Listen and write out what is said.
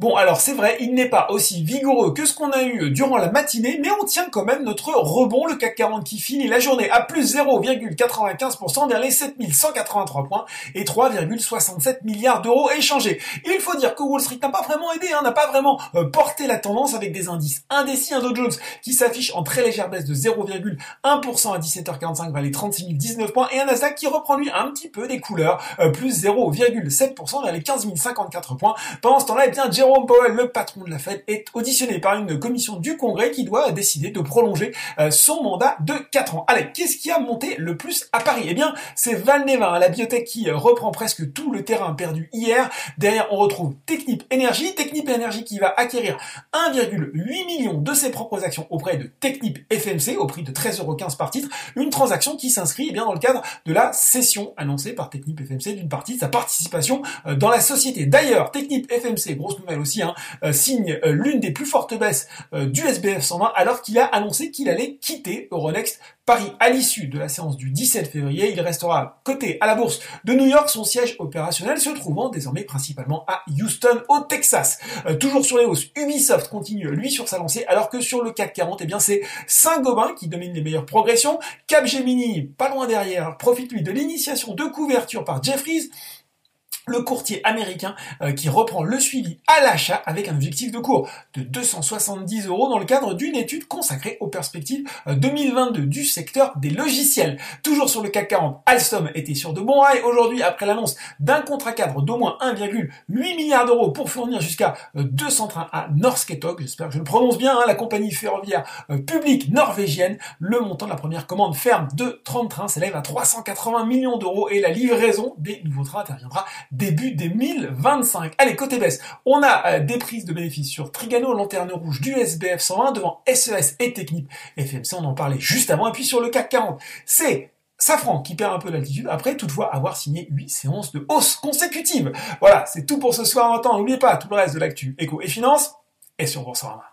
Bon, alors c'est vrai, il n'est pas aussi vigoureux que ce qu'on a eu durant la matinée, mais on tient quand même notre rebond, le CAC 40 qui finit la journée à plus 0,95% vers les 7183 points et 3,67 milliards d'euros échangés. Il faut dire que Wall Street n'a pas vraiment aidé, hein, n'a pas vraiment euh, porté la tendance avec des indices indécis, un Dow Jones qui s'affiche en très légère baisse de 0,1% à 17h45 vers les 36 019 points et un Nasdaq qui reprend lui un petit peu des couleurs, euh, plus 0,7% vers les 15 054 points. Pendant ce temps-là, eh bien, Le patron de la Fed, est auditionné par une commission du Congrès qui doit décider de prolonger euh, son mandat de 4 ans. Allez, qu'est-ce qui a monté le plus à Paris? Eh bien, c'est Valneva, la biotech qui euh, reprend presque tout le terrain perdu hier. Derrière, on retrouve Technip Energy, Technip Energy qui va acquérir 1,8 million de ses propres actions auprès de Technip FMC au prix de 13,15€ par titre, une transaction qui s'inscrit eh bien dans le cadre de la cession annoncée par Technip FMC d'une partie de sa participation euh, dans la société. D'ailleurs, Technip FMC, grosse nouvelle aussi, hein, euh, signe euh, l'une des plus fortes baisses euh, du SBF 120 alors qu'il a annoncé qu'il allait quitter Euronext Paris à l'issue de la séance du 17 février. Il restera coté à la bourse de New York, son siège opérationnel se trouvant désormais principalement à Houston, au Texas. toujours sur les hausses, Ubisoft continue lui sur sa lancée, alors que sur le CAC 40, eh bien c'est Saint-Gobain qui domine les meilleures progressions. Capgemini, pas loin derrière, profite lui de l'initiation de couverture par Jeffries le courtier américain euh, qui reprend le suivi à l'achat avec un objectif de cours de 270 euros dans le cadre d'une étude consacrée aux perspectives 2022 euh, du secteur des logiciels. Toujours sur le CAC 40, Alstom était sur de bons rails aujourd'hui après l'annonce d'un contrat cadre d'au moins 1,8 milliard d'euros pour fournir jusqu'à 200 euh, trains à Norsketog, j'espère que je le prononce bien, hein, la compagnie ferroviaire publique norvégienne. Le montant de la première commande ferme de 30 trains s'élève à 380 millions d'euros et la livraison des nouveaux trains interviendra début 2025. Allez, côté baisse, on a euh, des prises de bénéfices sur Trigano, Lanterne Rouge du SBF 120 devant SES et Technip FMC, on en parlait juste avant. Et puis sur le CAC 40, c'est Safran qui perd un peu d'altitude après toutefois avoir signé 8 séances de hausse consécutives. Voilà, c'est tout pour ce soir. En temps, n'oubliez pas tout le reste de l'actu éco et finance et sur Boursorama.